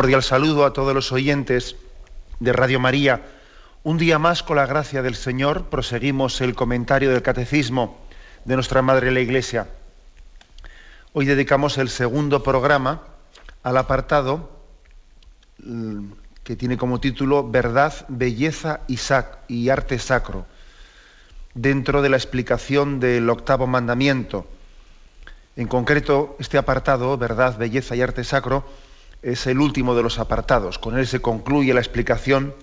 Cordial saludo a todos los oyentes de Radio María. Un día más, con la gracia del Señor, proseguimos el comentario del Catecismo de nuestra Madre la Iglesia. Hoy dedicamos el segundo programa al apartado mm, que tiene como título Verdad, Belleza y, y Arte Sacro, dentro de la explicación del octavo mandamiento. En concreto, este apartado, Verdad, Belleza y Arte Sacro, es el último de los apartados. Con él se concluye la explicación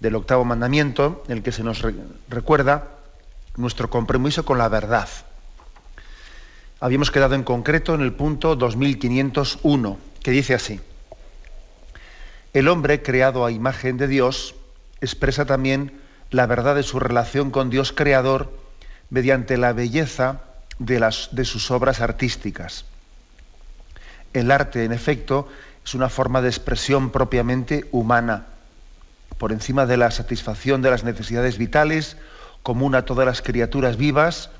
del octavo mandamiento, en el que se nos recuerda nuestro compromiso con la verdad. Habíamos quedado en concreto en el punto 2501, que dice así. El hombre creado a imagen de Dios expresa también la verdad de su relación con Dios creador mediante la belleza de, sus obras artísticas. El arte, en efecto, es una forma de expresión propiamente humana, por encima de la satisfacción de las necesidades vitales, común a todas las criaturas vivas,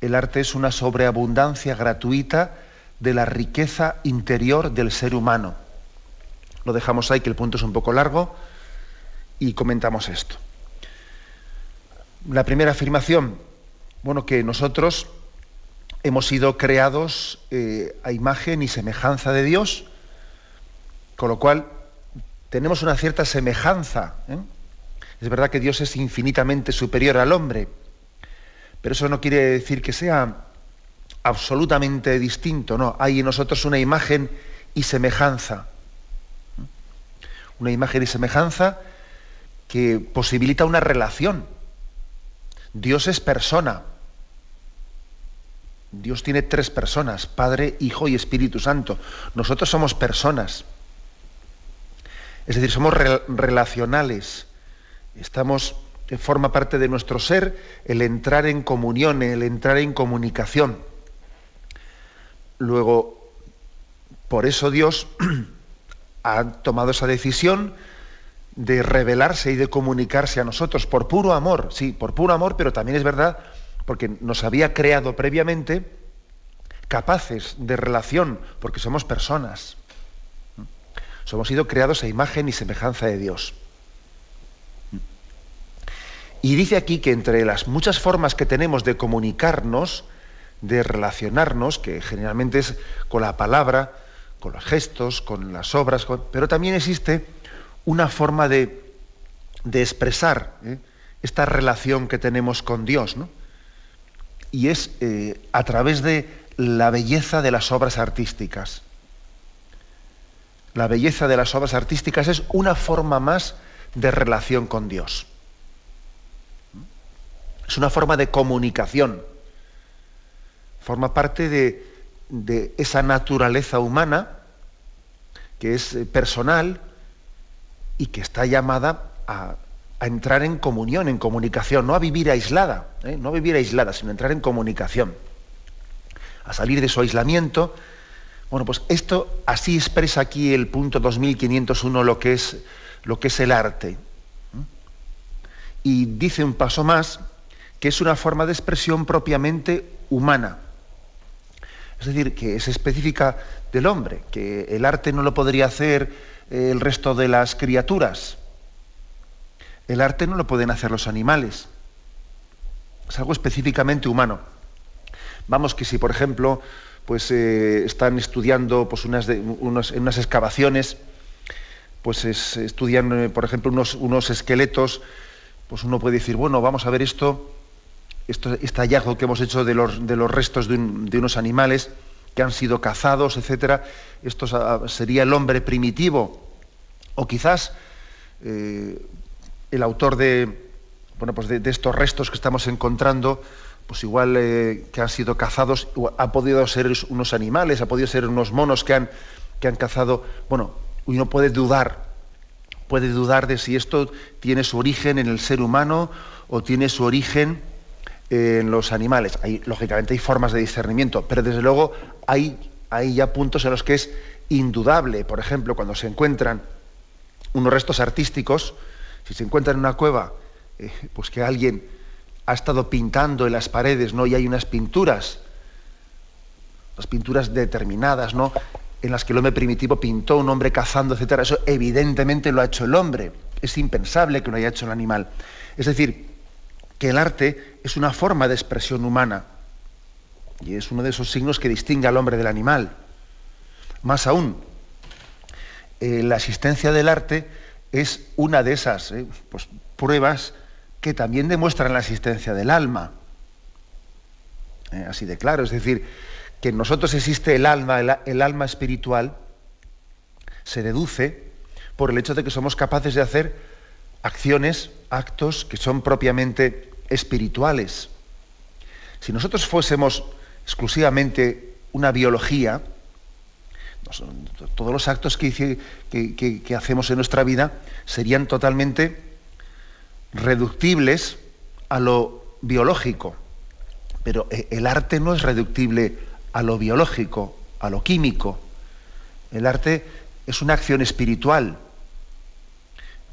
el arte es una sobreabundancia gratuita de la riqueza interior del ser humano. Lo dejamos ahí, que el punto es un poco largo, y comentamos esto. La primera afirmación, bueno, que nosotros hemos sido creados eh, a imagen y semejanza de Dios, con lo cual, tenemos una cierta semejanza. ¿eh? Es verdad que Dios es infinitamente superior al hombre, pero eso no quiere decir que sea absolutamente distinto, no. Hay en nosotros una imagen y semejanza. ¿eh? Una imagen y semejanza que posibilita una relación. Dios es persona. Dios tiene tres personas, Padre, Hijo y Espíritu Santo. Nosotros somos personas. Es decir, somos relacionales. Estamos, eh, forma parte de nuestro ser el entrar en comunión, el entrar en comunicación. Luego, por eso Dios ha tomado esa decisión de revelarse y de comunicarse a nosotros por puro amor, sí, por puro amor, pero también es verdad porque nos había creado previamente capaces de relación, porque somos personas. Somos sido creados a imagen y semejanza de Dios. Y dice aquí que entre las muchas formas que tenemos de comunicarnos, de relacionarnos, que generalmente es con la palabra, con los gestos, con las obras, pero también existe una forma de, expresar ¿eh? esta relación que tenemos con Dios, ¿no? y es eh, a través de la belleza de las obras artísticas la belleza de las obras artísticas es una forma más de relación con Dios. Es una forma de comunicación. Forma parte de, esa naturaleza humana que es eh, personal y que está llamada a, entrar en comunión, en comunicación, no a vivir aislada, ¿eh? no a vivir aislada, sino a entrar en comunicación, a salir de su aislamiento bueno, pues esto así expresa aquí el punto 2501 lo que es, lo que es el arte. Y dice un paso más que es una forma de expresión propiamente humana. Es decir, que es específica del hombre, que el arte no lo podría hacer el resto de las criaturas. El arte no lo pueden hacer los animales. Es algo específicamente humano. Vamos que si, por ejemplo, pues eh, están estudiando pues unas, en unas excavaciones, pues estudian, eh, por ejemplo, unos, unos, esqueletos, pues uno puede decir, bueno, vamos a ver esto, esto este hallazgo que hemos hecho de los, de los restos de, unos animales que han sido cazados, etcétera, esto sería el hombre primitivo, o quizás eh, el autor de, bueno, pues de estos restos que estamos encontrando, pues igual eh, que han sido cazados, ha podido ser unos animales, ha podido ser unos monos que han, que han cazado, bueno, uno puede dudar, puede dudar de si esto tiene su origen en el ser humano o tiene su origen en los animales. Lógicamente hay formas de discernimiento, pero desde luego hay, hay ya puntos en los que es indudable. Por ejemplo, cuando se encuentran unos restos artísticos, si se encuentra en una cueva, eh, pues que alguien ha estado pintando en las paredes, ¿no? Y hay unas pinturas, las pinturas determinadas, ¿no? En las que el hombre primitivo pintó un hombre cazando, etcétera. Eso evidentemente lo ha hecho el hombre. Es impensable que lo haya hecho el animal. Es decir, que el arte es una forma de expresión humana y es uno de esos signos que distingue al hombre del animal. Más aún, eh, la existencia del arte es una de esas eh, pues, pruebas que también demuestran la existencia del alma. Eh, así de claro, es decir, que en nosotros existe el alma, el alma espiritual, se deduce por el hecho de que somos capaces de hacer acciones, actos que son propiamente espirituales. Si nosotros fuésemos exclusivamente una biología, todos los actos que, que, hacemos en nuestra vida serían totalmente reductibles a lo biológico. Pero eh, el arte no es reductible a lo biológico, a lo químico. El arte es una acción espiritual.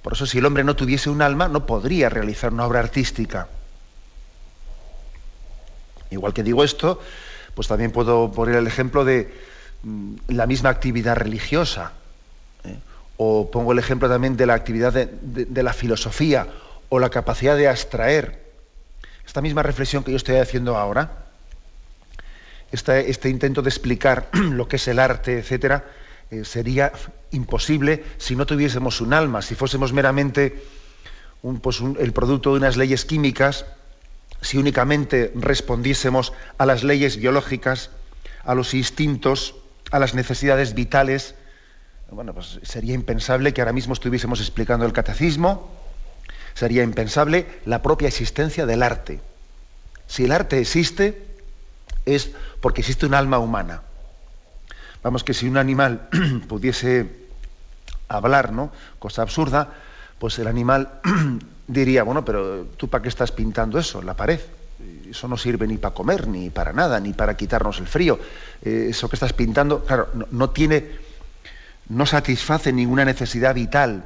Por eso si el hombre no tuviese un alma, no podría realizar una obra artística. Igual que digo esto, pues también puedo poner el ejemplo de mm, la misma actividad religiosa. ¿eh? O pongo el ejemplo también de la actividad de, la filosofía o la capacidad de abstraer. Esta misma reflexión que yo estoy haciendo ahora, este, intento de explicar lo que es el arte, etcétera, eh, sería imposible si no tuviésemos un alma, si fuésemos meramente pues el producto de unas leyes químicas si únicamente respondiésemos a las leyes biológicas, a los instintos, a las necesidades vitales, bueno, pues sería impensable que ahora mismo estuviésemos explicando el catecismo, sería impensable la propia existencia del arte. Si el arte existe, es porque existe un alma humana. Vamos, que si un animal pudiese hablar, ¿no? Cosa absurda, pues el animal diría, bueno, pero tú para qué estás pintando eso, la pared? Eso no sirve ni para comer, ni para nada, ni para quitarnos el frío. Eh, eso que estás pintando, claro, no, tiene, no satisface ninguna necesidad vital.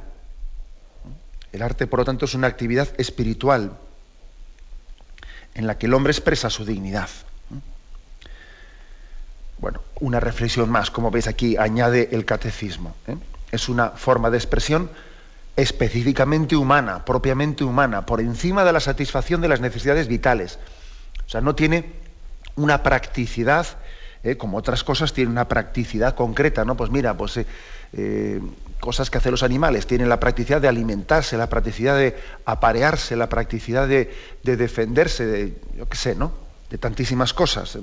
El arte, por lo tanto, es una actividad espiritual en la que el hombre expresa su dignidad. Bueno, una reflexión más, como veis aquí, añade el catecismo. ¿eh? Es una forma de expresión específicamente humana, propiamente humana, por encima de la satisfacción de las necesidades vitales. O sea, no tiene una practicidad, eh, como otras cosas tienen una practicidad concreta, ¿no? Pues mira, pues eh, cosas que hacen los animales, tienen la practicidad de alimentarse, la practicidad de aparearse, la practicidad de, defenderse, de, yo qué sé, ¿no? De tantísimas cosas,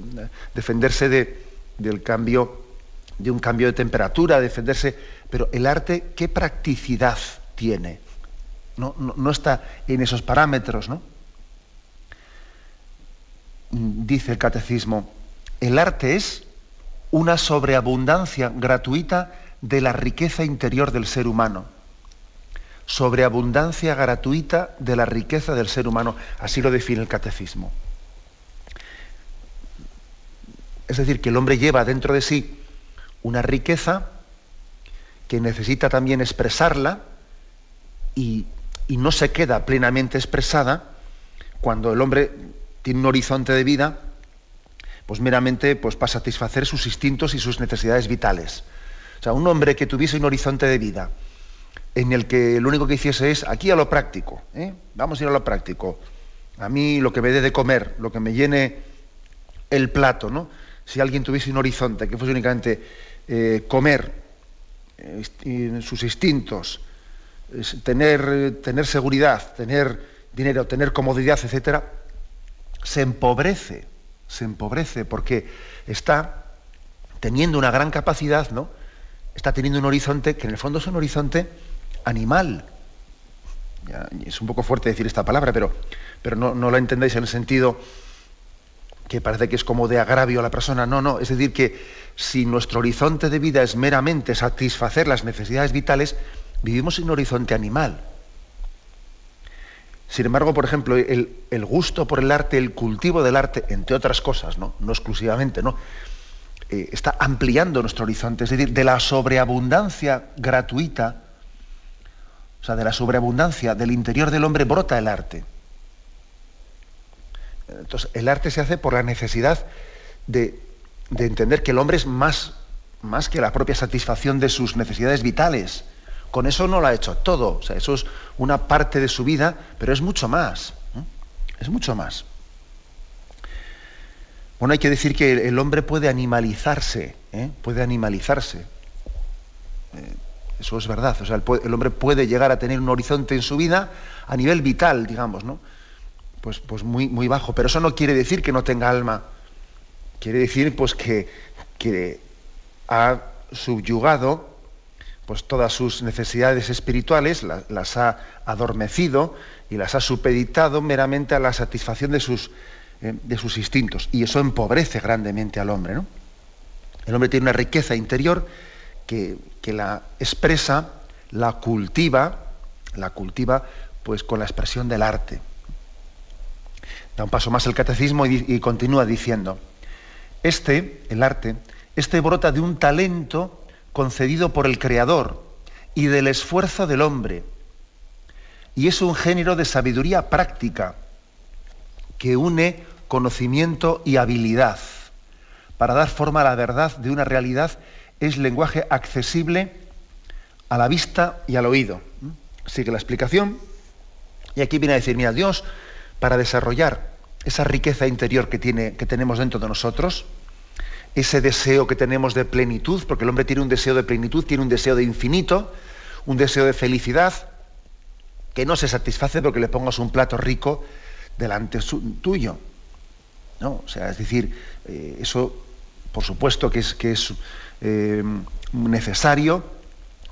defenderse de, del cambio, de un cambio de temperatura, defenderse. Pero el arte, ¿qué practicidad tiene. No, no, está en esos parámetros, ¿no? Dice el catecismo, el arte es una sobreabundancia gratuita de la riqueza interior del ser humano. Sobreabundancia gratuita de la riqueza del ser humano. Así lo define el catecismo. Es decir, que el hombre lleva dentro de sí una riqueza que necesita también expresarla y, no se queda plenamente expresada cuando el hombre tiene un horizonte de vida, pues meramente pues, para satisfacer sus instintos y sus necesidades vitales. O sea, un hombre que tuviese un horizonte de vida en el que lo único que hiciese es aquí a lo práctico, ¿eh? vamos a ir a lo práctico. A mí lo que me dé de comer, lo que me llene el plato, ¿no? Si alguien tuviese un horizonte que fuese únicamente eh, comer, eh, sus instintos, tener, tener seguridad, tener dinero, tener comodidad, etcétera, se empobrece, se empobrece porque está teniendo una gran capacidad, ¿no? Está teniendo un horizonte que en el fondo es un horizonte animal. es un poco fuerte decir esta palabra, pero, pero no, no la entendéis en el sentido que parece que es como de agravio a la persona. No, no, es decir, que si nuestro horizonte de vida es meramente satisfacer las necesidades vitales, vivimos en un horizonte animal. Sin embargo, por ejemplo, el, gusto por el arte, el cultivo del arte, entre otras cosas, no, no exclusivamente, ¿no? Eh, está ampliando nuestro horizonte. Es decir, de la sobreabundancia gratuita, o sea, de la sobreabundancia del interior del hombre brota el arte. Entonces, el arte se hace por la necesidad de, de entender que el hombre es más, más que la propia satisfacción de sus necesidades vitales con eso no lo ha hecho todo. O sea, eso es una parte de su vida, pero es mucho más. Es mucho más. Bueno, hay que decir que el hombre puede animalizarse, ¿eh? puede animalizarse. Eh, eso es verdad. O sea, el, hombre puede llegar a tener un horizonte en su vida a nivel vital, digamos, ¿no? Pues, pues muy, muy bajo. Pero eso no quiere decir que no tenga alma. Quiere decir, pues, que, que ha subyugado pues todas sus necesidades espirituales las ha adormecido y las ha supeditado meramente a la satisfacción de sus, eh, de sus instintos. Y eso empobrece grandemente al hombre. ¿no? El hombre tiene una riqueza interior que, la expresa, la cultiva, la cultiva pues con la expresión del arte. Da un paso más el catecismo y continúa diciendo, este, el arte, este brota de un talento concedido por el Creador y del esfuerzo del hombre. Y es un género de sabiduría práctica que une conocimiento y habilidad. Para dar forma a la verdad de una realidad es lenguaje accesible a la vista y al oído. Sigue la explicación. Y aquí viene a decir, mira, Dios, para desarrollar esa riqueza interior que, tiene, que tenemos dentro de nosotros, ese deseo que tenemos de plenitud, porque el hombre tiene un deseo de plenitud, tiene un deseo de infinito, un deseo de felicidad, que no se satisface porque le pongas un plato rico delante tuyo. ¿No? O sea, es decir, eh, eso por supuesto que es, que es eh, necesario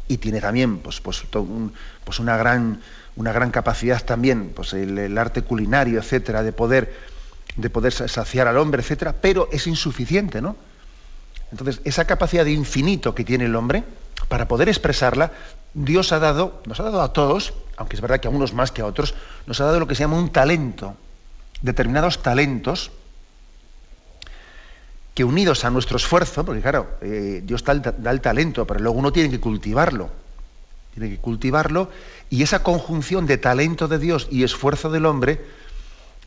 y tiene también pues, pues, pues, una, gran, una gran capacidad también, pues el, el arte culinario, etcétera, de poder, de poder saciar al hombre, etcétera, pero es insuficiente, ¿no? Entonces, esa capacidad de infinito que tiene el hombre, para poder expresarla, Dios ha dado, nos ha dado a todos, aunque es verdad que a unos más que a otros, nos ha dado lo que se llama un talento, determinados talentos, que unidos a nuestro esfuerzo, porque claro, eh, Dios da el talento, pero luego uno tiene que cultivarlo, tiene que cultivarlo, y esa conjunción de talento de Dios y esfuerzo del hombre,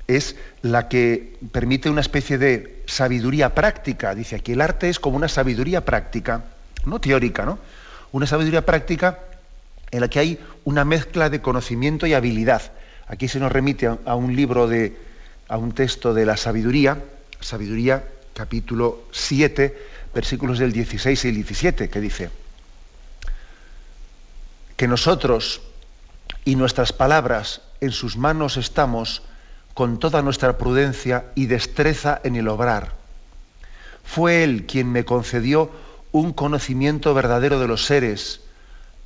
es la que permite una especie de sabiduría práctica. Dice aquí, el arte es como una sabiduría práctica, no teórica, ¿no? Una sabiduría práctica en la que hay una mezcla de conocimiento y habilidad. Aquí se nos remite a, un libro de, a un texto de la sabiduría, sabiduría capítulo 7, versículos del 16 y el 17, que dice, que nosotros y nuestras palabras en sus manos estamos, con toda nuestra prudencia y destreza en el obrar. Fue Él quien me concedió un conocimiento verdadero de los seres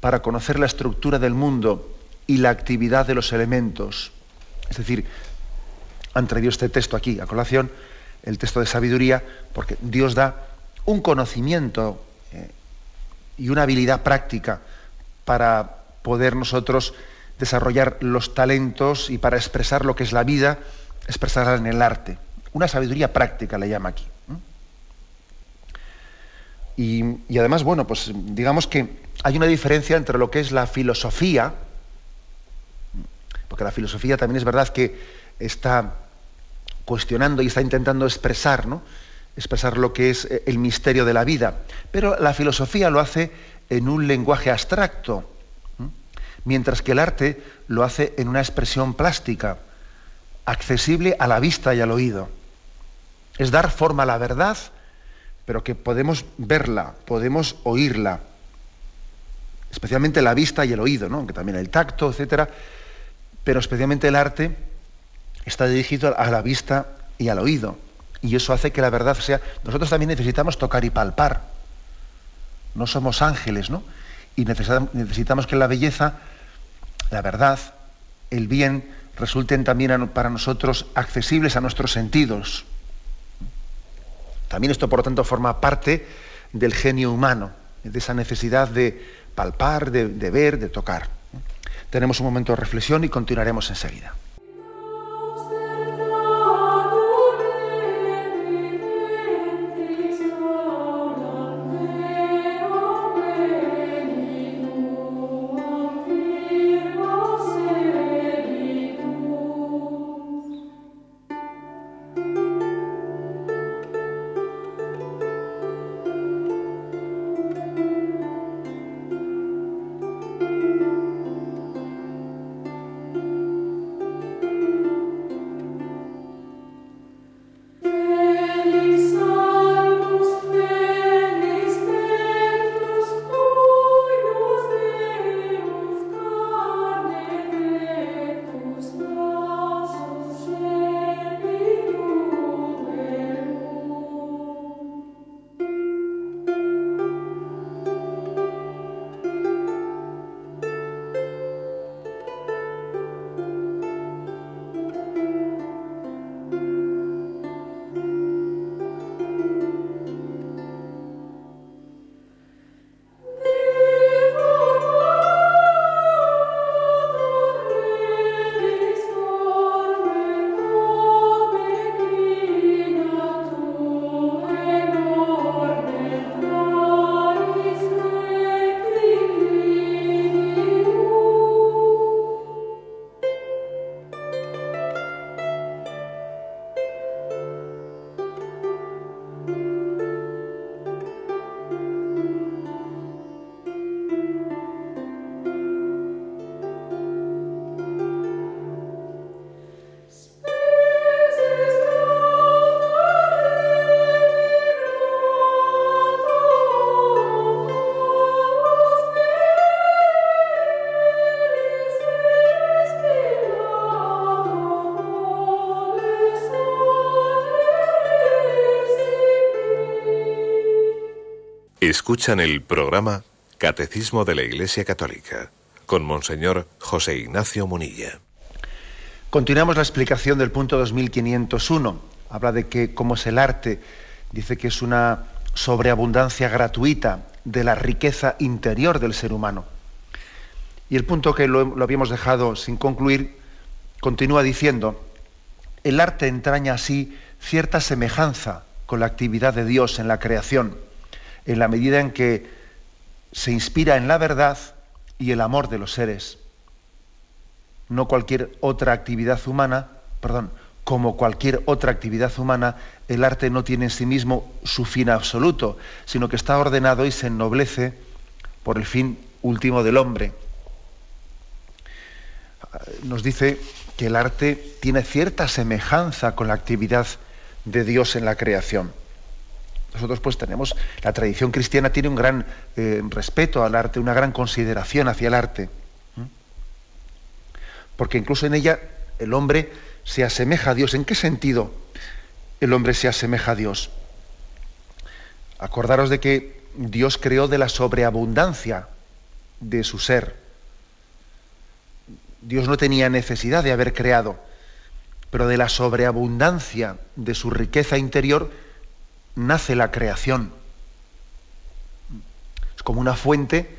para conocer la estructura del mundo y la actividad de los elementos. Es decir, han traído este texto aquí a colación, el texto de sabiduría, porque Dios da un conocimiento eh, y una habilidad práctica para poder nosotros desarrollar los talentos y para expresar lo que es la vida, expresarla en el arte. Una sabiduría práctica le llama aquí. Y, además, bueno, pues digamos que hay una diferencia entre lo que es la filosofía, porque la filosofía también es verdad que está cuestionando y está intentando expresar, ¿no? expresar lo que es el misterio de la vida. Pero la filosofía lo hace en un lenguaje abstracto, mientras que el arte lo hace en una expresión plástica, accesible a la vista y al oído. Es dar forma a la verdad, pero que podemos verla, podemos oírla, especialmente la vista y el oído, ¿no? que también el tacto, etcétera, pero especialmente el arte está dirigido a la vista y al oído. Y eso hace que la verdad sea. Nosotros también necesitamos tocar y palpar. No somos ángeles, ¿no? Y necesitamos que la belleza la verdad, el bien, resulten también para nosotros accesibles a nuestros sentidos. También esto, por lo tanto, forma parte del genio humano, de esa necesidad de palpar, de, de ver, de tocar. Tenemos un momento de reflexión y continuaremos enseguida. Escuchan el programa Catecismo de la Iglesia Católica con Monseñor José Ignacio Munilla. Continuamos la explicación del punto 2501. Habla de que cómo es el arte. Dice que es una sobreabundancia gratuita de la riqueza interior del ser humano. Y el punto que lo, lo habíamos dejado sin concluir continúa diciendo, el arte entraña así cierta semejanza con la actividad de Dios en la creación en la medida en que se inspira en la verdad y el amor de los seres. No cualquier otra actividad humana, perdón, como cualquier otra actividad humana, el arte no tiene en sí mismo su fin absoluto, sino que está ordenado y se ennoblece por el fin último del hombre. Nos dice que el arte tiene cierta semejanza con la actividad de Dios en la creación. Nosotros pues tenemos, la tradición cristiana tiene un gran eh, respeto al arte, una gran consideración hacia el arte. Porque incluso en ella el hombre se asemeja a Dios. ¿En qué sentido el hombre se asemeja a Dios? Acordaros de que Dios creó de la sobreabundancia de su ser. Dios no tenía necesidad de haber creado, pero de la sobreabundancia de su riqueza interior nace la creación. Es como una fuente,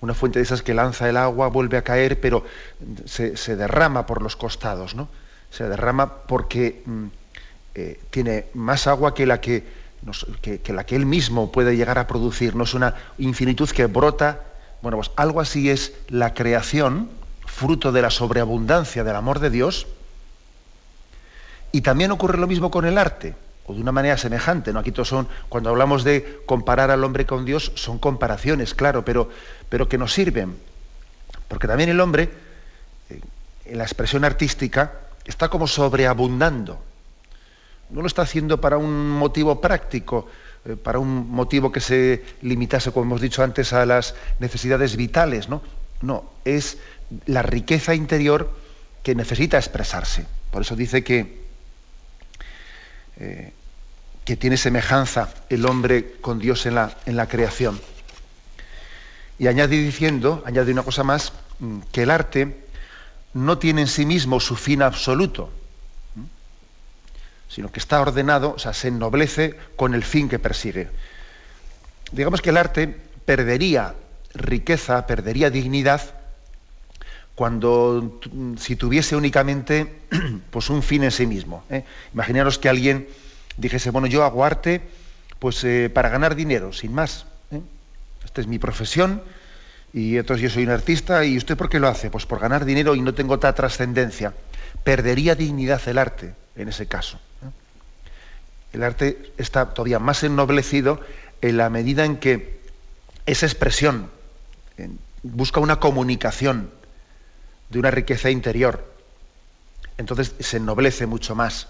una fuente de esas que lanza el agua, vuelve a caer, pero se, derrama por los costados, ¿no? Se derrama porque mm, eh, tiene más agua que la que, que, la que él mismo puede llegar a producir. No es una infinitud que brota. Bueno, pues algo así es la creación, fruto de la sobreabundancia del amor de Dios. Y también ocurre lo mismo con el arte o de una manera semejante. ¿no? Aquí todos son, cuando hablamos de comparar al hombre con Dios, son comparaciones, claro, pero, pero que nos sirven. Porque también el hombre, eh, en la expresión artística, está como sobreabundando. No lo está haciendo para un motivo práctico, eh, para un motivo que se limitase, como hemos dicho antes, a las necesidades vitales, ¿no? No, es la riqueza interior que necesita expresarse. Por eso dice que eh, que tiene semejanza el hombre con Dios en la, en la creación. Y añade diciendo, añade una cosa más, mm, que el arte no tiene en sí mismo su fin absoluto, sino que está ordenado, o sea, se ennoblece con el fin que persigue. Digamos que el arte perdería riqueza, perdería dignidad cuando si tuviese únicamente pues un fin en sí mismo. ¿eh? Imaginaros que alguien dijese, bueno, yo hago arte pues eh, para ganar dinero, sin más. ¿eh? Esta es mi profesión y entonces yo soy un artista y usted por qué lo hace? Pues por ganar dinero y no tengo otra trascendencia. Perdería dignidad el arte en ese caso. El arte está todavía más ennoblecido en la medida en que esa expresión busca una comunicación de una riqueza interior. Entonces se ennoblece mucho más.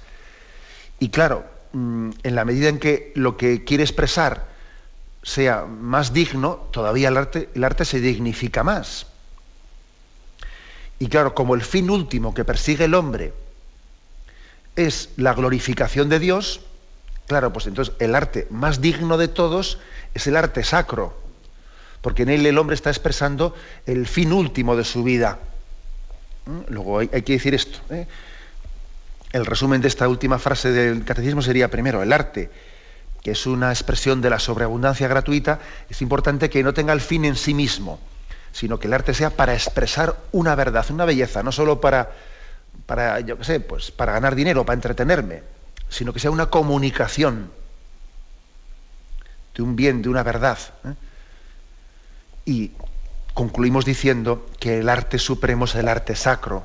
Y claro, mm, en la medida en que lo que quiere expresar sea más digno, todavía el arte, el arte se dignifica más. Y claro, como el fin último que persigue el hombre es la glorificación de Dios, claro, pues entonces el arte más digno de todos es el arte sacro, porque en él el hombre está expresando el fin último de su vida. Luego hay, que decir esto. ¿eh? El resumen de esta última frase del catecismo sería, primero, el arte, que es una expresión de la sobreabundancia gratuita, es importante que no tenga el fin en sí mismo, sino que el arte sea para expresar una verdad, una belleza, no solo para, para yo qué sé, pues para ganar dinero, para entretenerme, sino que sea una comunicación de un bien, de una verdad. ¿eh? Y concluimos diciendo que el arte supremo es el arte sacro.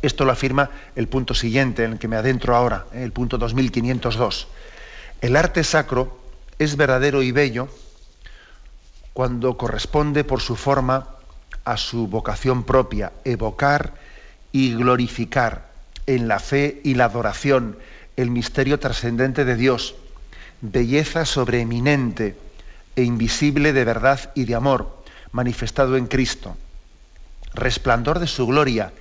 Esto lo afirma el punto siguiente en el que me adentro ahora, ¿eh? el punto 2502. El arte sacro es verdadero y bello cuando corresponde por su forma a su vocación propia, evocar y glorificar en la fe y la adoración el misterio trascendente de Dios, belleza sobreeminente e invisible de verdad y de amor, manifestado en Cristo, resplandor de su gloria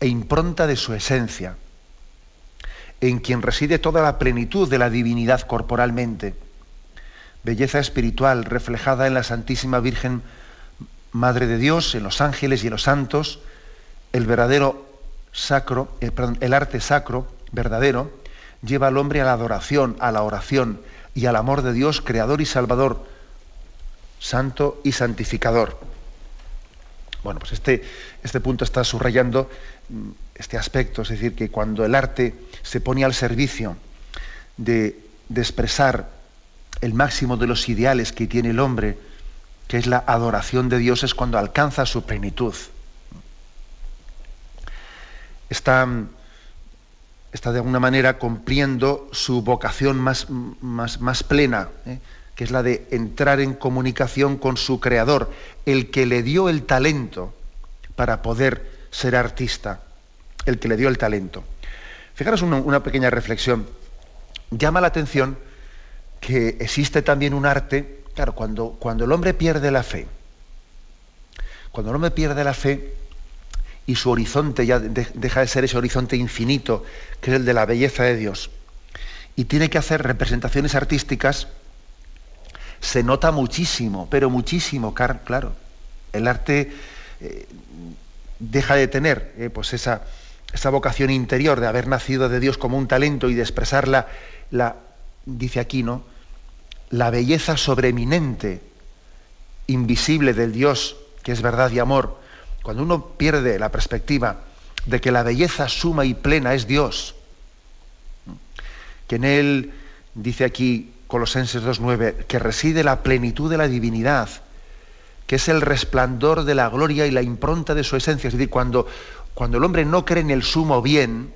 e impronta de su esencia, en quien reside toda la plenitud de la divinidad corporalmente, belleza espiritual reflejada en la Santísima Virgen Madre de Dios, en los ángeles y en los santos, el verdadero sacro, el, el arte sacro verdadero, lleva al hombre a la adoración, a la oración y al amor de Dios, creador y salvador, santo y santificador. Bueno, pues este, este punto está subrayando mm, este aspecto, es decir, que cuando el arte se pone al servicio de, expresar el máximo de los ideales que tiene el hombre, que es la adoración de Dios, es cuando alcanza su plenitud. Está, está de alguna manera cumpliendo su vocación más, más, más plena. ¿eh? Que es la de entrar en comunicación con su creador, el que le dio el talento para poder ser artista, el que le dio el talento. Fijaros una, pequeña reflexión. Llama la atención que existe también un arte, claro, cuando, cuando el hombre pierde la fe, cuando el hombre pierde la fe y su horizonte ya deja de ser ese horizonte infinito, que es el de la belleza de Dios, y tiene que hacer representaciones artísticas, se nota muchísimo, pero muchísimo, claro. El arte eh, deja de tener eh, pues esa, esa, vocación interior de haber nacido de Dios como un talento y de expresar la, la dice aquí, ¿no? La belleza sobreeminente, invisible del Dios, que es verdad y amor. Cuando uno pierde la perspectiva de que la belleza suma y plena es Dios, que en él, dice aquí, Colosenses 2.9, que reside la plenitud de la divinidad, que es el resplandor de la gloria y la impronta de su esencia. Es decir, cuando, cuando el hombre no cree en el sumo bien,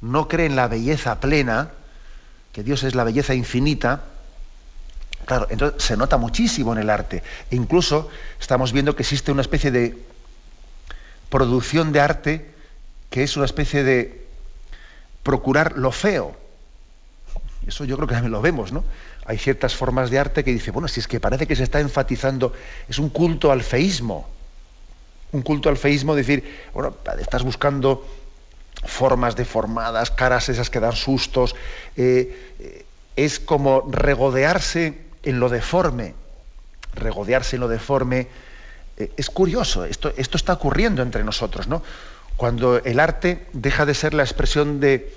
no cree en la belleza plena, que Dios es la belleza infinita, claro, entonces se nota muchísimo en el arte. E incluso estamos viendo que existe una especie de producción de arte que es una especie de procurar lo feo eso yo creo que también lo vemos, ¿no? Hay ciertas formas de arte que dice, bueno, si es que parece que se está enfatizando, es un culto al feísmo. Un culto al feísmo, decir, bueno, estás buscando formas deformadas, caras esas que dan sustos. Eh, eh, es como regodearse en lo deforme. Regodearse en lo deforme. Eh, es curioso, esto, esto está ocurriendo entre nosotros, ¿no? Cuando el arte deja de ser la expresión de,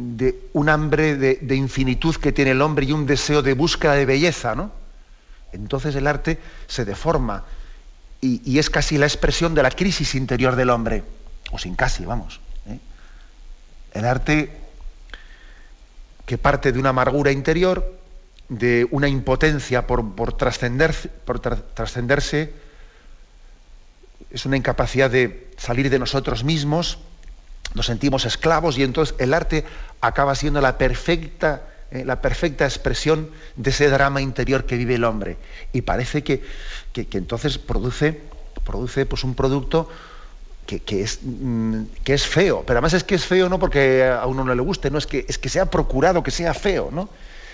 de un hambre de, infinitud que tiene el hombre y un deseo de búsqueda de belleza, ¿no? Entonces el arte se deforma y, es casi la expresión de la crisis interior del hombre, o sin casi, vamos. ¿eh? El arte que parte de una amargura interior, de una impotencia por, por trascenderse, es una incapacidad de salir de nosotros mismos, nos sentimos esclavos y entonces el arte acaba siendo la perfecta, eh, la perfecta expresión de ese drama interior que vive el hombre. Y parece que, entonces produce, produce pues, un producto que, es, mm, que, es, feo. Pero además es que es feo no porque a uno no le guste, no es que, es que se ha procurado que sea feo, ¿no?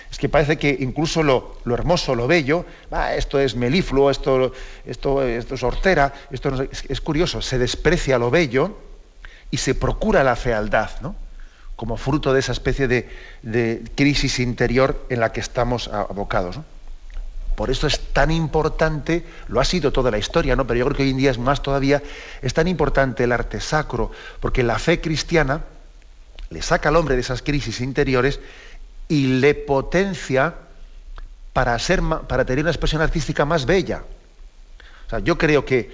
Es que parece que incluso lo, hermoso, lo bello, esto es melifluo, esto, esto, esto es hortera, esto es, es curioso, se desprecia lo bello y se procura la fealdad, ¿no? como fruto de esa especie de, crisis interior en la que estamos abocados. Por eso es tan importante, lo ha sido toda la historia, ¿no? pero yo creo que hoy en día es más todavía, es tan importante el arte sacro, porque la fe cristiana le saca al hombre de esas crisis interiores y le potencia para, ser, para tener una expresión artística más bella. O sea, yo creo que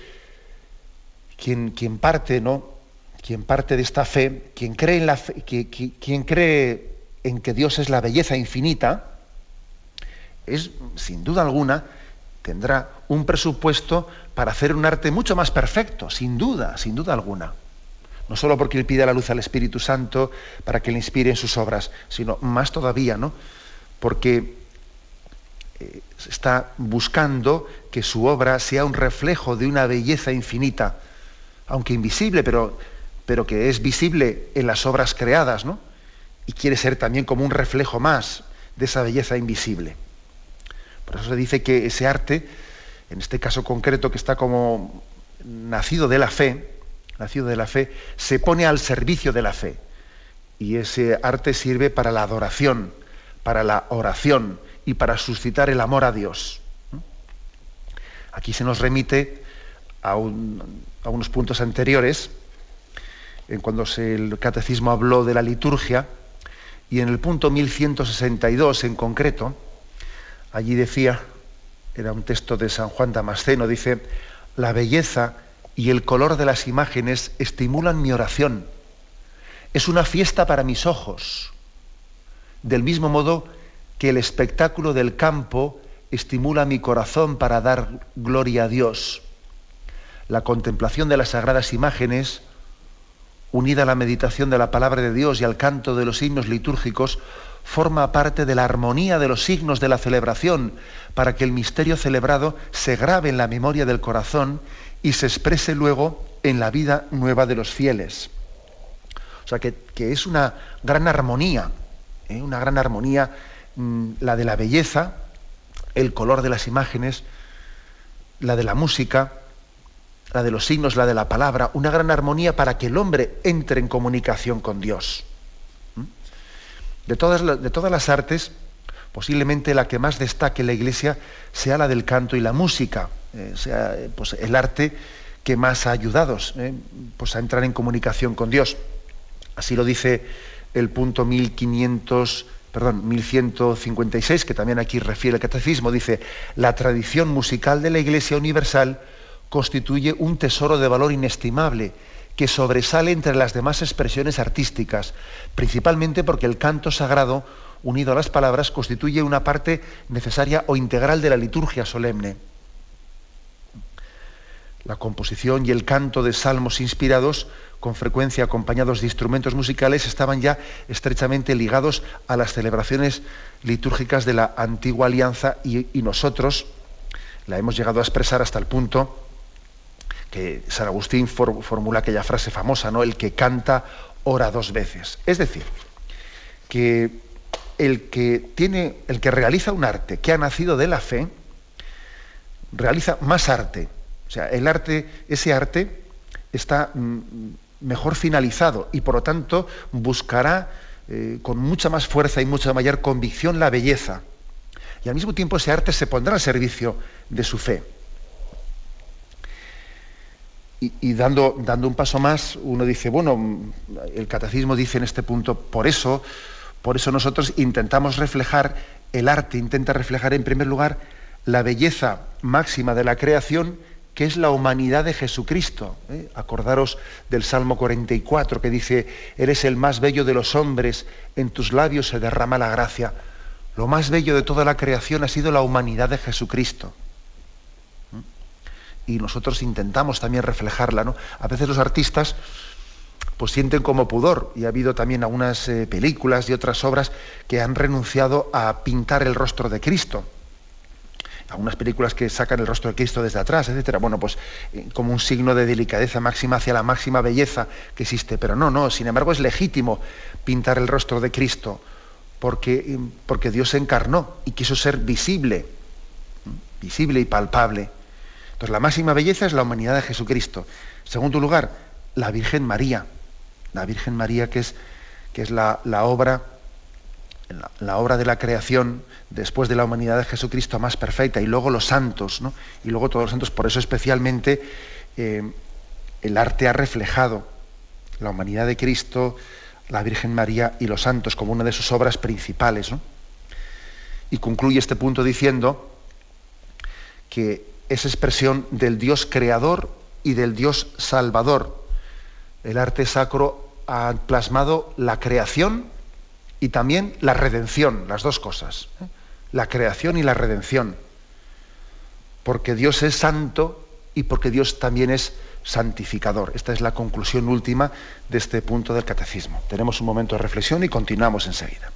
quien, quien parte, ¿no? Quien parte de esta fe, quien cree en, la quien cree en que Dios es la belleza infinita, es, sin duda alguna, tendrá un presupuesto para hacer un arte mucho más perfecto, sin duda, sin duda alguna. No solo porque él pide la luz al Espíritu Santo para que le inspire en sus obras, sino más todavía, ¿no? Porque eh, está buscando que su obra sea un reflejo de una belleza infinita, aunque invisible, pero pero que es visible en las obras creadas, ¿no? Y quiere ser también como un reflejo más de esa belleza invisible. Por eso se dice que ese arte, en este caso concreto que está como nacido de la fe, nacido de la fe, se pone al servicio de la fe. Y ese arte sirve para la adoración, para la oración y para suscitar el amor a Dios. Aquí se nos remite a, a unos puntos anteriores, cuando el catecismo habló de la liturgia, y en el punto 1162 en concreto, allí decía, era un texto de San Juan Damasceno, dice, la belleza y el color de las imágenes estimulan mi oración. Es una fiesta para mis ojos, del mismo modo que el espectáculo del campo estimula mi corazón para dar gloria a Dios. La contemplación de las sagradas imágenes unida a la meditación de la palabra de Dios y al canto de los himnos litúrgicos, forma parte de la armonía de los signos de la celebración, para que el misterio celebrado se grabe en la memoria del corazón y se exprese luego en la vida nueva de los fieles. O sea que, es una gran armonía, ¿eh? una gran armonía, mm, la de la belleza, el color de las imágenes, la de la música, la de los signos, la de la palabra, una gran armonía para que el hombre entre en comunicación con Dios. ¿Mm? De todas, de todas las artes, posiblemente la que más destaque en la Iglesia sea la del canto y la música, eh, sea pues, el arte que más ha ayudado eh, pues, a entrar en comunicación con Dios. Así lo dice el punto 1500, perdón, 1156, que también aquí refiere el catecismo, dice, la tradición musical de la Iglesia Universal constituye un tesoro de valor inestimable que sobresale entre las demás expresiones artísticas, principalmente porque el canto sagrado, unido a las palabras, constituye una parte necesaria o integral de la liturgia solemne. La composición y el canto de salmos inspirados, con frecuencia acompañados de instrumentos musicales, estaban ya estrechamente ligados a las celebraciones litúrgicas de la antigua alianza y, y nosotros la hemos llegado a expresar hasta el punto que San Agustín formula aquella frase famosa, ¿no? El que canta ora dos veces. Es decir, que el que tiene, el que realiza un arte que ha nacido de la fe, realiza más arte. O sea, el arte, ese arte está mm, mejor finalizado y por lo tanto buscará eh, con mucha más fuerza y mucha mayor convicción la belleza. Y al mismo tiempo ese arte se pondrá al servicio de su fe. Y, dando, dando un paso más, uno dice, bueno, el catecismo dice en este punto, por eso, por eso nosotros intentamos reflejar, el arte intenta reflejar en primer lugar la belleza máxima de la creación, que es la humanidad de Jesucristo. ¿eh? Acordaros del Salmo 44 que dice, eres el más bello de los hombres, en tus labios se derrama la gracia. Lo más bello de toda la creación ha sido la humanidad de Jesucristo y nosotros intentamos también reflejarla. ¿no? A veces los artistas pues sienten como pudor y ha habido también algunas eh, películas y otras obras que han renunciado a pintar el rostro de Cristo. Algunas películas que sacan el rostro de Cristo desde atrás, etcétera. Bueno, pues eh, como un signo de delicadeza máxima hacia la máxima belleza que existe. Pero no, no. Sin embargo, es legítimo pintar el rostro de Cristo porque, porque Dios se encarnó y quiso ser visible, visible y palpable. Entonces, la máxima belleza es la humanidad de Jesucristo. Segundo lugar, la Virgen María. La Virgen María, que es, que es la, obra, la, obra de la creación después de la humanidad de Jesucristo más perfecta. Y luego los santos, ¿no? Y luego todos los santos. Por eso, especialmente, eh, el arte ha reflejado la humanidad de Cristo, la Virgen María y los santos como una de sus obras principales. Y concluye este punto diciendo que es expresión del Dios creador y del Dios salvador. El arte sacro ha plasmado la creación y también la redención, las dos cosas. La creación y la redención. Porque Dios es santo y porque Dios también es santificador. Esta es la conclusión última de este punto del catecismo. Tenemos un momento de reflexión y continuamos enseguida.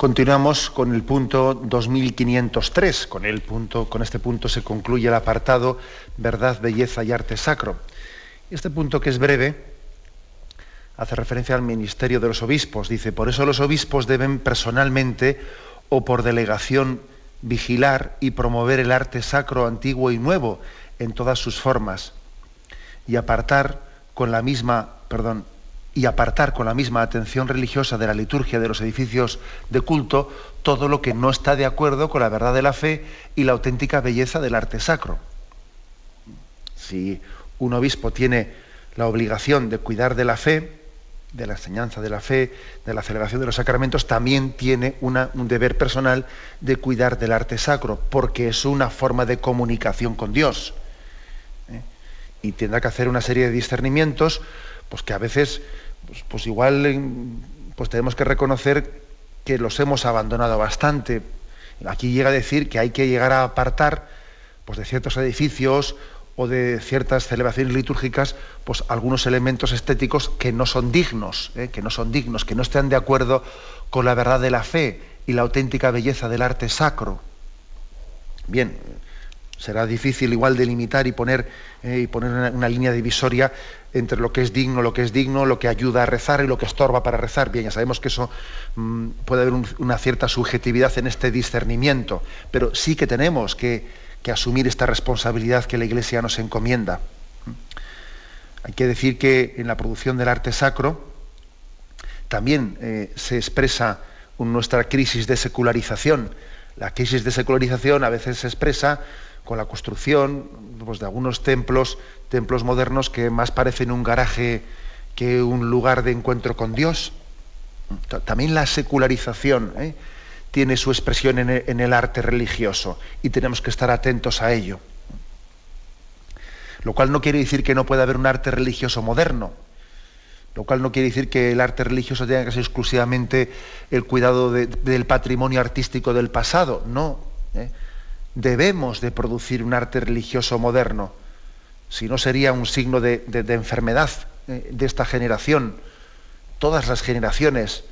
Continuamos con el punto 2503. Con, este punto se concluye el apartado Verdad, Belleza y Arte Sacro. Este punto, que es breve, hace referencia al ministerio de los obispos. Dice, por eso los obispos deben personalmente o por delegación vigilar y promover el arte sacro antiguo y nuevo en todas sus formas y apartar con la misma, perdón, y apartar con la misma atención religiosa de la liturgia de los edificios de culto todo lo que no está de acuerdo con la verdad de la fe y la auténtica belleza del arte sacro. Si un obispo tiene la obligación de cuidar de la fe, de la enseñanza de la fe, de la celebración de los sacramentos, también tiene un deber personal de cuidar del arte sacro, porque es una forma de comunicación con Dios. ¿eh? Y tendrá que hacer una serie de discernimientos pues que a veces, pues, pues igual pues tenemos que reconocer que los hemos abandonado bastante. Aquí llega a decir que hay que llegar a apartar pues, de ciertos edificios o de ciertas celebraciones litúrgicas, pues algunos elementos estéticos que no son dignos, ¿eh? que no son dignos, que no estén de acuerdo con la verdad de la fe y la auténtica belleza del arte sacro. Bien, será difícil igual delimitar y poner, eh, y poner una, línea divisoria entre lo que es digno, lo que es digno, lo que ayuda a rezar y lo que estorba para rezar. Bien, ya sabemos que eso mm, puede haber una cierta subjetividad en este discernimiento, pero sí que tenemos que, asumir esta responsabilidad que la Iglesia nos encomienda. Hay que decir que en la producción del arte sacro también eh, se expresa nuestra crisis de secularización la crisis de secularización a veces se expresa con la construcción pues, de algunos templos, templos modernos que más parecen un garaje que un lugar de encuentro con Dios. También la secularización ¿eh? tiene su expresión en el, arte religioso y tenemos que estar atentos a ello. Lo cual no quiere decir que no pueda haber un arte religioso moderno, lo cual no quiere decir que el arte religioso tenga que ser exclusivamente el cuidado del patrimonio artístico del pasado, no. ¿eh? Debemos de producir un arte religioso moderno, si no sería un signo de, enfermedad ¿eh? de esta generación. Todas las generaciones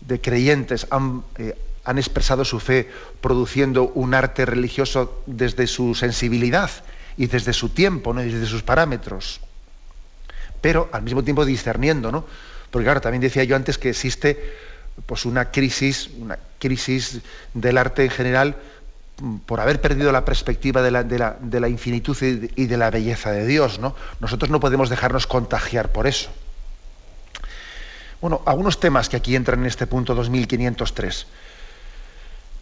de creyentes han, eh, han expresado su fe produciendo un arte religioso desde su sensibilidad y desde su tiempo, ¿no? y desde sus parámetros pero al mismo tiempo discerniendo, ¿no? Porque claro, también decía yo antes que existe pues una crisis, una crisis del arte en general por haber perdido la perspectiva de la, de la, infinitud y de la belleza de Dios, ¿no? Nosotros no podemos dejarnos contagiar por eso. Bueno, algunos temas que aquí entran en este punto 2503.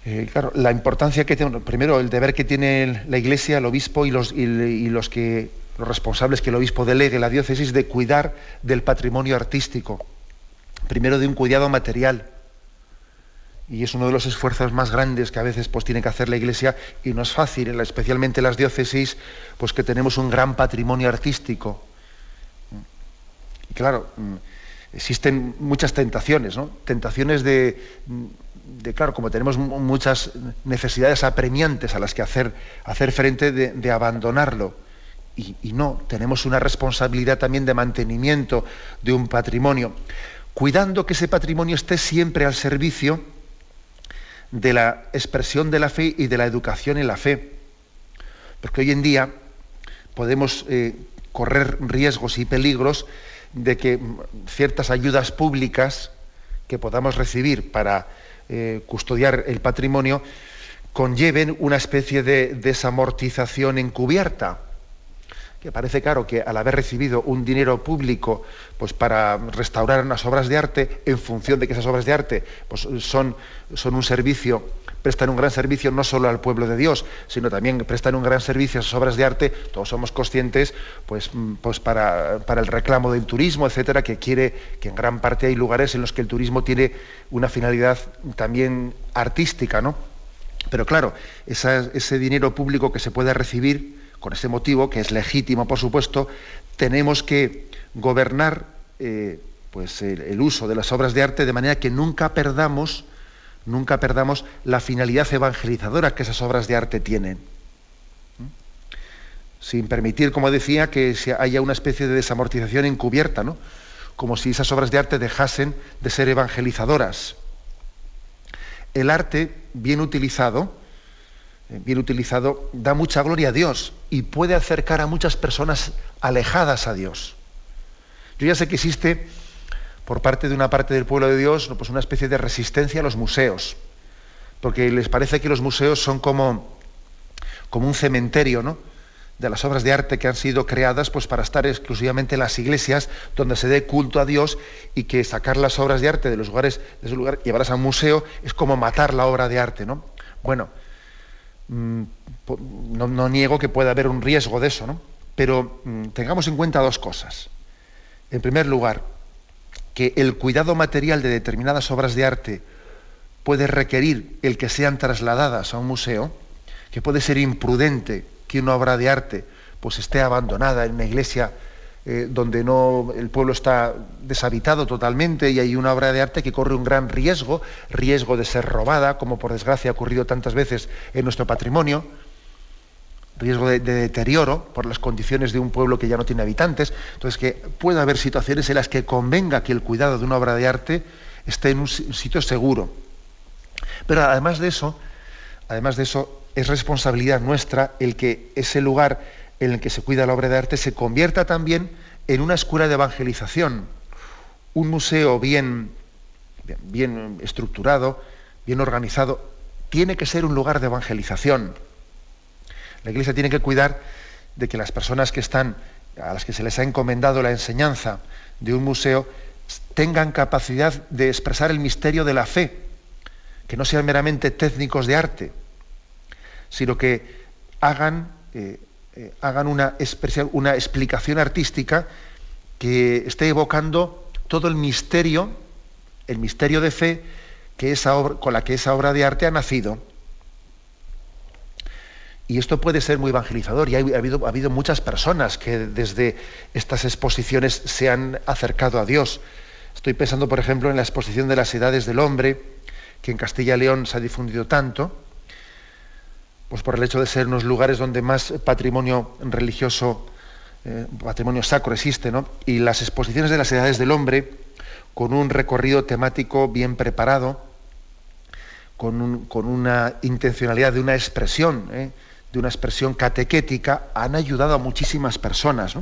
Eh, claro, la importancia que tiene, primero el deber que tiene la Iglesia, el obispo y los, y los que los responsables que el obispo delegue la diócesis de cuidar del patrimonio artístico, primero de un cuidado material. Y es uno de los esfuerzos más grandes que a veces pues, tiene que hacer la Iglesia y no es fácil, especialmente en las diócesis, pues que tenemos un gran patrimonio artístico. Y claro, mm, existen muchas tentaciones, ¿no? Tentaciones de, de, claro, como tenemos muchas necesidades apremiantes a las que hacer, hacer frente, de abandonarlo y, no, tenemos una responsabilidad también de mantenimiento de un patrimonio, cuidando que ese patrimonio esté siempre al servicio de la expresión de la fe y de la educación en la fe. Porque hoy en día podemos eh, correr riesgos y peligros de que ciertas ayudas públicas que podamos recibir para eh, custodiar el patrimonio conlleven una especie de desamortización encubierta que parece claro que al haber recibido un dinero público pues para restaurar unas obras de arte, en función de que esas obras de arte pues, son, son un servicio, prestan un gran servicio no solo al pueblo de Dios, sino también prestan un gran servicio a esas obras de arte, todos somos conscientes, pues, pues para, para el reclamo del turismo, etcétera, que quiere, que en gran parte hay lugares en los que el turismo tiene una finalidad también artística, ¿no? Pero claro, ese dinero público que se puede recibir, con ese motivo, que es legítimo, por supuesto, tenemos que gobernar eh, pues el, uso de las obras de arte de manera que nunca perdamos, nunca perdamos la finalidad evangelizadora que esas obras de arte tienen. ¿Mm? Sin permitir, como decía, que haya una especie de desamortización encubierta, ¿no? como si esas obras de arte dejasen de ser evangelizadoras. El arte, bien utilizado, bien utilizado, da mucha gloria a Dios y puede acercar a muchas personas alejadas a Dios. Yo ya sé que existe por parte de una parte del pueblo de Dios pues una especie de resistencia a los museos, porque les parece que los museos son como, como un cementerio, ¿no? de las obras de arte que han sido creadas pues para estar exclusivamente en las iglesias donde se dé culto a Dios y que sacar las obras de arte de los lugares de ese lugar llevarlas a un museo es como matar la obra de arte no bueno Mm, no, niego que pueda haber un riesgo de eso, ¿no? Pero mm, tengamos en cuenta dos cosas. En primer lugar, que el cuidado material de determinadas obras de arte puede requerir el que sean trasladadas a un museo, que puede ser imprudente que una obra de arte pues esté abandonada en una iglesia eh, donde no, el pueblo está deshabitado totalmente y hay una obra de arte que corre un gran riesgo, riesgo de ser robada, como por desgracia ha ocurrido tantas veces en nuestro patrimonio, riesgo de, deterioro por las condiciones de un pueblo que ya no tiene habitantes. Entonces, que pueda haber situaciones en las que convenga que el cuidado de una obra de arte esté en un sitio seguro. Pero además de eso, además de eso, es responsabilidad nuestra el que ese lugar en el que se cuida la obra de arte se convierta también en una escuela de evangelización, un museo bien, bien, estructurado, bien organizado, tiene que ser un lugar de evangelización. La Iglesia tiene que cuidar de que las personas que están, a las que se les ha encomendado la enseñanza de un museo, tengan capacidad de expresar el misterio de la fe, que no sean meramente técnicos de arte, sino que hagan, eh, eh, hagan una, explicación artística que esté evocando todo el misterio, el misterio de fe que esa obra, con la que esa obra de arte ha nacido. Y esto puede ser muy evangelizador. Y ha habido, ha habido muchas personas que desde estas exposiciones se han acercado a Dios. Estoy pensando, por ejemplo, en la exposición de las edades del hombre, que en Castilla y León se ha difundido tanto, pues por el hecho de ser unos lugares donde más patrimonio religioso, eh, patrimonio sacro existe, ¿no? Y las exposiciones de las edades del hombre, con un recorrido temático bien preparado, con, con una intencionalidad de una expresión, ¿eh? de una expresión catequética, han ayudado a muchísimas personas.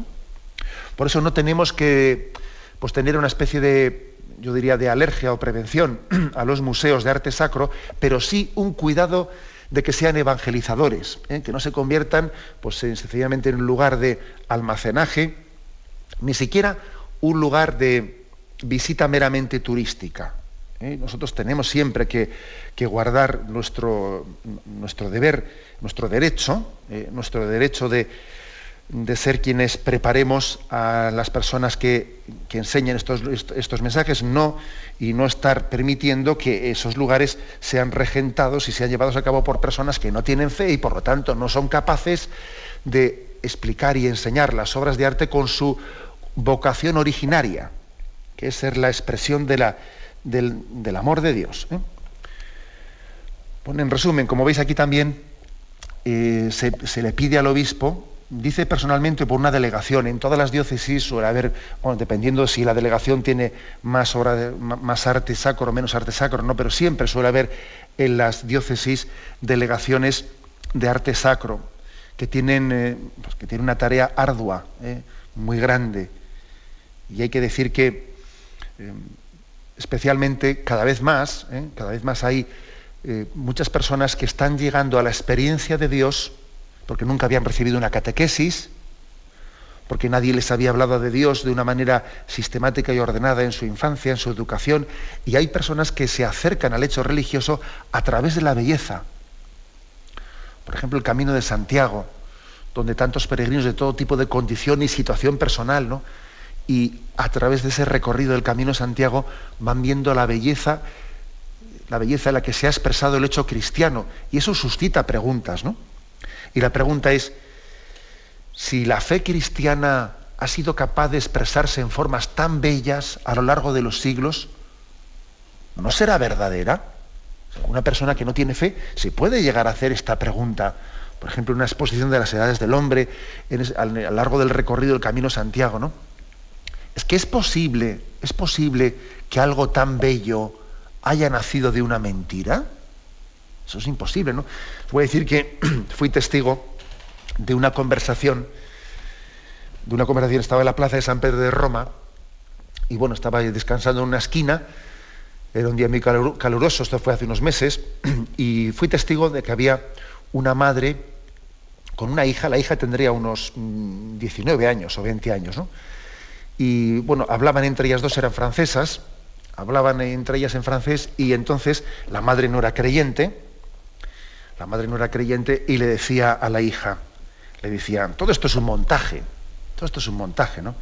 Por eso no tenemos que pues, tener una especie de, yo diría, de alergia o prevención a los museos de arte sacro, pero sí un cuidado de que sean evangelizadores, ¿eh? que no se conviertan pues, sencillamente en un lugar de almacenaje, ni siquiera un lugar de visita meramente turística. ¿eh? Nosotros tenemos siempre que, guardar nuestro, nuestro, deber, nuestro derecho, ¿eh? nuestro derecho de, ser quienes preparemos a las personas que, enseñen estos, estos, mensajes, no, y no estar permitiendo que esos lugares sean regentados y sean llevados a cabo por personas que no tienen fe y por lo tanto no son capaces de explicar y enseñar las obras de arte con su vocación originaria, que es ser la expresión de la, del, amor de Dios. ¿eh? en resumen, como veis aquí también, eh, se, le pide al obispo, dice personalmente por una delegación, en todas las diócesis suele haber, bueno, dependiendo si la delegación tiene más, más arte sacro o menos arte sacro, no, pero siempre suele haber en las diócesis delegaciones de arte sacro, que tienen, eh, pues, que tienen una tarea ardua, muy grande. Y hay que decir que especialmente cada vez más, ¿eh? cada vez más hay eh, muchas personas que están llegando a la experiencia de Dios porque nunca habían recibido una catequesis, porque nadie les había hablado de Dios de una manera sistemática y ordenada en su infancia, en su educación, y hay personas que se acercan al hecho religioso a través de la belleza. Por ejemplo, el Camino de Santiago, donde tantos peregrinos de todo tipo de condición y situación personal, ¿no? y a través de ese recorrido del Camino Santiago van viendo la belleza, la belleza en la que se ha expresado el hecho cristiano. Y eso suscita preguntas, ¿no? Y la pregunta es, si la fe cristiana ha sido capaz de expresarse en formas tan bellas a lo largo de los siglos, ¿no será verdadera? Una persona que no tiene fe se puede llegar a hacer esta pregunta. Por ejemplo, en una exposición de las edades del hombre a lo largo del recorrido del Camino Santiago, ¿no? Es que es posible, es posible que algo tan bello haya nacido de una mentira. Eso es imposible, ¿no? Voy a decir que fui testigo de una conversación, de una conversación, estaba en la plaza de San Pedro de Roma, y bueno, estaba descansando en una esquina, era un día muy caluroso, esto fue hace unos meses, y fui testigo de que había una madre con una hija, la hija tendría unos 19 mm, años o 20 años, ¿no? y bueno, hablaban entre ellas dos, eran francesas, hablaban entre ellas en francés y entonces la madre no era creyente, la madre no era creyente y le decía a la hija, le decían, todo esto es un montaje, todo esto es un montaje, ¿no?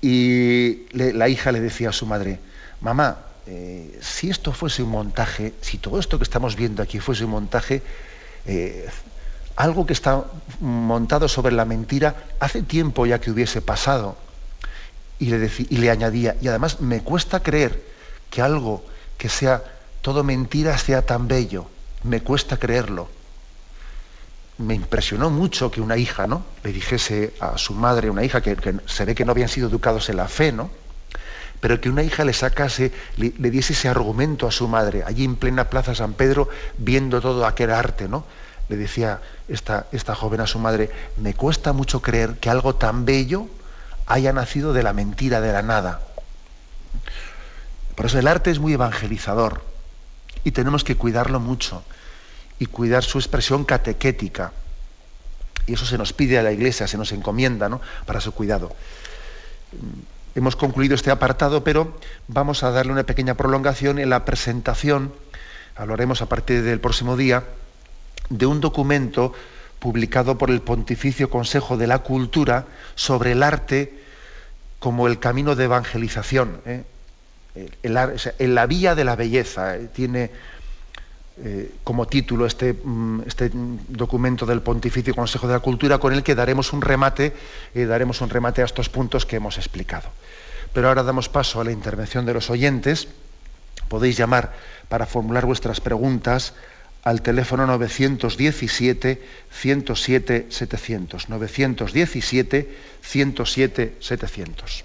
Y la hija le decía a su madre, mamá, eh, si esto fuese un montaje, si todo esto que estamos viendo aquí fuese un montaje, eh, algo que está montado sobre la mentira, hace tiempo ya que hubiese pasado. Y le, y le añadía, y además me cuesta creer que algo que sea todo mentira sea tan bello. Me cuesta creerlo. Me impresionó mucho que una hija, ¿no? Le dijese a su madre, una hija que, se ve que no habían sido educados en la fe, ¿no? Pero que una hija le sacase, le, le, diese ese argumento a su madre, allí en plena Plaza San Pedro, viendo todo aquel arte, ¿no? Le decía esta, esta joven a su madre, me cuesta mucho creer que algo tan bello haya nacido de la mentira, de la nada. Por eso el arte es muy evangelizador y tenemos que cuidarlo mucho y cuidar su expresión catequética. Y eso se nos pide a la Iglesia, se nos encomienda ¿no? para su cuidado. Hemos concluido este apartado, pero vamos a darle una pequeña prolongación en la presentación hablaremos a partir del próximo día de un documento publicado por el Pontificio Consejo de la Cultura sobre el arte como el camino de evangelización, ¿eh? En la vía de la belleza. ¿eh? Tiene eh, como título este, mm, este, documento del Pontificio Consejo de la Cultura con el que daremos un remate y daremos un remate a estos puntos que hemos explicado. Pero ahora damos paso a la intervención de los oyentes. Podéis llamar para formular vuestras preguntas al teléfono 917 107 700 917 107 700.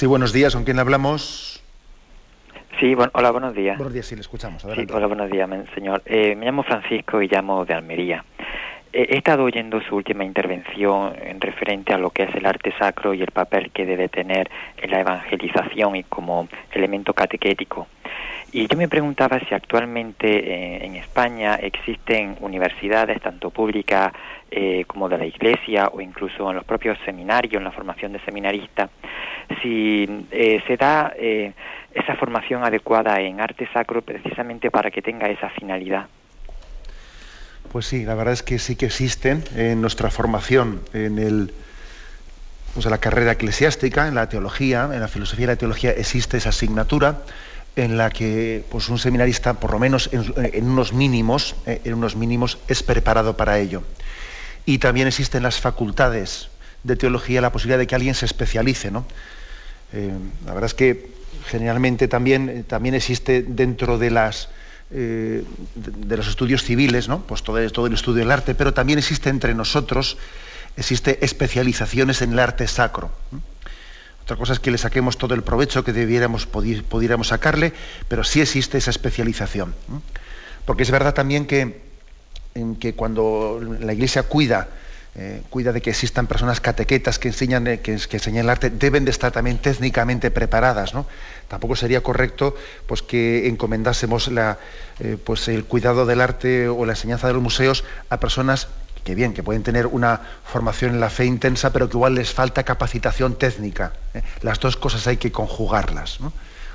Sí, buenos días, ¿con quién hablamos? Sí, bueno, hola, buenos días. Buenos días, sí, le escuchamos. Sí, hola, buenos días, señor. Eh, me llamo Francisco y llamo de Almería. Eh, he estado oyendo su última intervención en referente a lo que es el arte sacro y el papel que debe tener en la evangelización y como elemento catequético. Y yo me preguntaba si actualmente eh, en España existen universidades, tanto públicas eh, como de la Iglesia, o incluso en los propios seminarios, en la formación de seminaristas, si eh, se da esa formación adecuada en arte sacro precisamente para que tenga esa finalidad. Pues sí, la verdad es que sí que existen en nuestra formación, en el, la carrera eclesiástica, en la teología, en la filosofía y la teología existe esa asignatura en la que pues un seminarista, por lo menos en, en unos mínimos, eh, en unos mínimos, es preparado para ello. Y también existen las facultades de teología la posibilidad de que alguien se especialice, ¿no? Eh, la verdad es que generalmente también, eh, también existe dentro de las eh, de, los estudios civiles, ¿no? Pues todo, el estudio del arte, pero también existe entre nosotros, existe especializaciones en el arte sacro. Otra cosa es que le saquemos todo el provecho que debiéramos, pudiéramos sacarle, pero sí existe esa especialización. Porque es verdad también que, cuando la Iglesia cuida, eh, cuida de que existan personas catequetas que enseñan, eh, que, enseñan el arte, deben de estar también técnicamente preparadas. ¿no? Tampoco sería correcto pues, que encomendásemos eh, pues, el cuidado del arte o la enseñanza de los museos a personas que bien, que pueden tener una formación en la fe intensa, pero que igual les falta capacitación técnica. ¿eh? Las dos cosas hay que conjugarlas.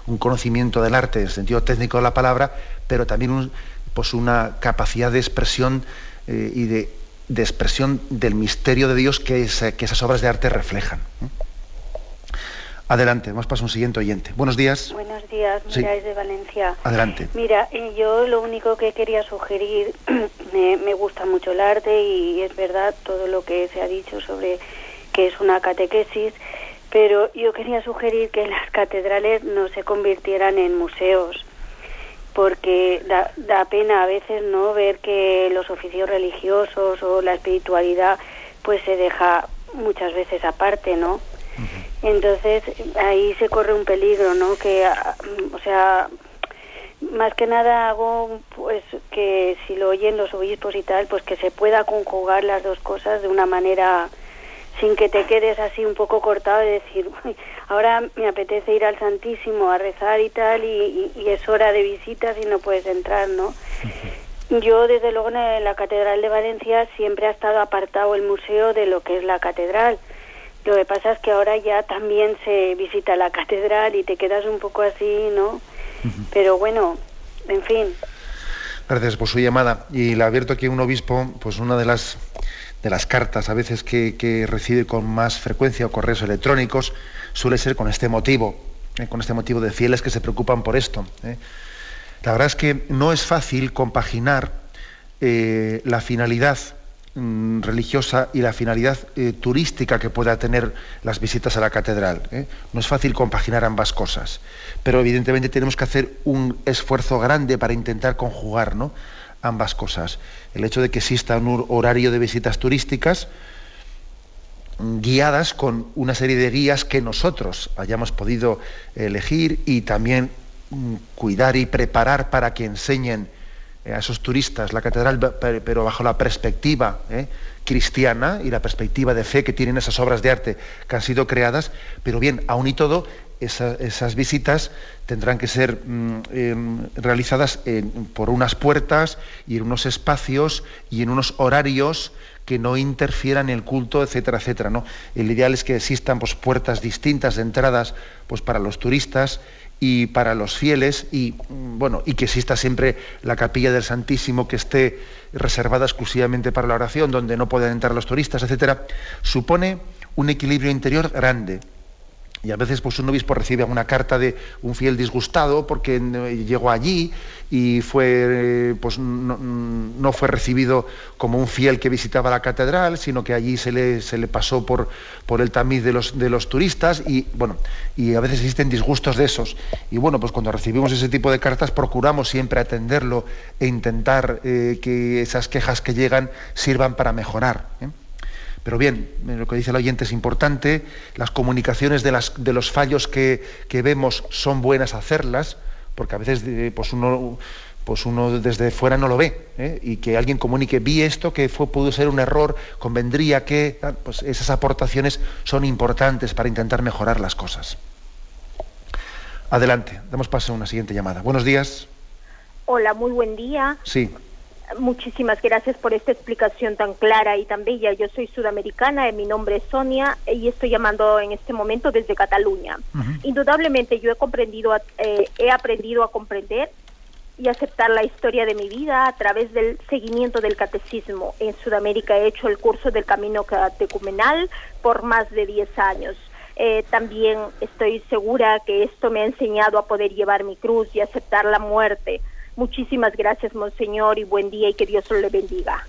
Un conocimiento del arte en el sentido técnico de la palabra, pero también pues una capacidad de expresión eh, y de, de, expresión del misterio de Dios que, es, que esas obras de arte reflejan. ¿eh? Adelante, vamos para un siguiente oyente. Buenos días. Buenos días, Sí. mira, es de Valencia. Adelante. Mira, eh, yo lo único que quería sugerir, me, me gusta mucho el arte y es verdad todo lo que se ha dicho sobre que es una catequesis, pero yo quería sugerir que las catedrales no se convirtieran en museos, porque da, da pena a veces no ver que los oficios religiosos o la espiritualidad pues se deja muchas veces aparte, ¿no? Entonces ahí se corre un peligro, ¿no? Que, ah, o sea, más que nada hago pues que si lo oyen los obispos y tal, pues que se pueda conjugar las dos cosas de una manera sin que te quedes así un poco cortado y decir, ahora me apetece ir al Santísimo a rezar y tal, y, es hora de visitas y no puedes entrar, ¿no? Yo, desde luego, en la Catedral de Valencia siempre ha estado apartado el museo de lo que es la catedral. Lo que pasa es que ahora ya también se visita la catedral y te quedas un poco así, ¿no? Pero bueno, en fin. Gracias por su llamada. Y le advierto aquí un obispo, pues una de las de las cartas a veces que, recibe con más frecuencia o correos electrónicos suele ser con este motivo, eh, con este motivo de fieles que se preocupan por esto. Eh. La verdad es que no es fácil compaginar eh, la finalidad mm, religiosa y la finalidad turística que pueda tener las visitas a la catedral. No es fácil compaginar ambas cosas, pero evidentemente tenemos que hacer un esfuerzo grande para intentar conjugar ¿no? ambas cosas. El hecho de que exista un horario de visitas turísticas guiadas con una serie de guías que nosotros hayamos podido elegir y también mm, cuidar y preparar para que enseñen eh, a esos turistas la catedral, pero bajo la perspectiva eh, cristiana y la perspectiva de fe que tienen esas obras de arte que han sido creadas, pero bien, aún y todo, esas visitas tendrán que ser mm, em, realizadas por unas puertas y en unos espacios y en unos horarios que no interfieran en el culto, etcétera, etcétera. ¿no? El ideal es que existan pues, puertas distintas de entradas pues, para los turistas y para los fieles y mm, bueno y que exista siempre la capilla del Santísimo que esté reservada exclusivamente para la oración donde no pueden entrar los turistas etcétera supone un equilibrio interior grande y a veces pues un obispo recibe una carta de un fiel disgustado porque llegó allí y fue pues no, fue recibido como un fiel que visitaba la catedral, sino que allí se le, se le pasó por, por el tamiz de los, de los turistas y bueno, y a veces existen disgustos de esos. Y bueno, pues cuando recibimos ese tipo de cartas procuramos siempre atenderlo e intentar eh, que esas quejas que llegan sirvan para mejorar. ¿eh? Pero bien, lo que dice el oyente es importante, las comunicaciones de, las, de los fallos que, vemos son buenas hacerlas, porque a veces eh, pues uno, pues uno desde fuera no lo ve, ¿eh? y que alguien comunique, vi esto que fue, pudo ser un error, convendría que, pues esas aportaciones son importantes para intentar mejorar las cosas. Adelante, damos paso a una siguiente llamada. Buenos días. Hola, muy buen día. Sí. Muchísimas gracias por esta explicación tan clara y tan bella. Yo soy sudamericana, mi nombre es Sonia y estoy llamando en este momento desde Cataluña. Indudablemente yo he comprendido, eh, he aprendido a comprender y aceptar la historia de mi vida a través del seguimiento del catecismo. En Sudamérica he hecho el curso del camino catecumenal por más de 10 años. Eh, también estoy segura que esto me ha enseñado a poder llevar mi cruz y aceptar la muerte Muchísimas gracias, Monseñor, y buen día y que Dios le bendiga.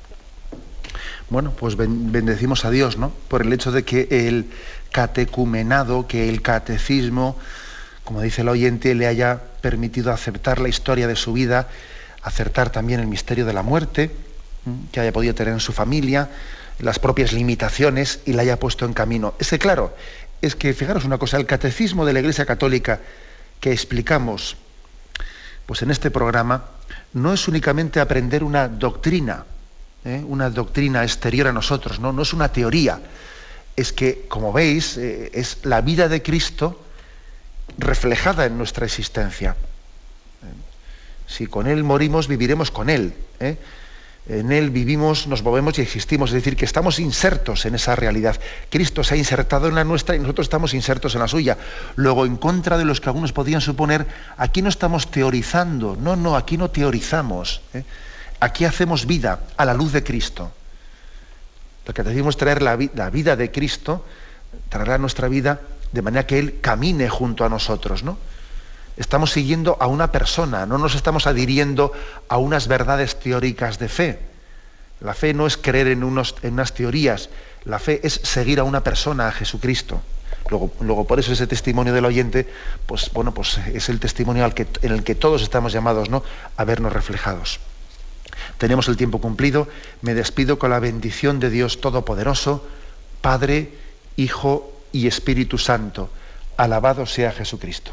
Bueno, pues bendecimos a Dios, ¿no? Por el hecho de que el catecumenado, que el catecismo, como dice el oyente, le haya permitido aceptar la historia de su vida, acertar también el misterio de la muerte, que haya podido tener en su familia, las propias limitaciones y la haya puesto en camino. Ese, claro, es que, fijaros una cosa, el catecismo de la Iglesia Católica que explicamos pues en este programa no es únicamente aprender una doctrina, ¿eh? una doctrina exterior a nosotros, ¿no? no es una teoría, es que, como veis, eh, es la vida de Cristo reflejada en nuestra existencia. ¿Eh? Si con Él morimos, viviremos con Él en Él vivimos, nos movemos y existimos, es decir, que estamos insertos en esa realidad. Cristo se ha insertado en la nuestra y nosotros estamos insertos en la suya. Luego, en contra de los que algunos podían suponer, aquí no estamos teorizando, no, no, aquí no teorizamos. ¿eh? Aquí hacemos vida a la luz de Cristo. Lo que decimos traer la, la vida de Cristo, traerá nuestra vida de manera que Él camine junto a nosotros, ¿no? Estamos siguiendo a una persona, no nos estamos adhiriendo a unas verdades teóricas de fe. La fe no es creer en, unos, en unas teorías, la fe es seguir a una persona, a Jesucristo. Luego, luego, por eso ese testimonio del oyente, pues bueno, pues es el testimonio al que, en el que todos estamos llamados ¿no? a vernos reflejados. Tenemos el tiempo cumplido. Me despido con la bendición de Dios Todopoderoso, Padre, Hijo y Espíritu Santo. Alabado sea Jesucristo.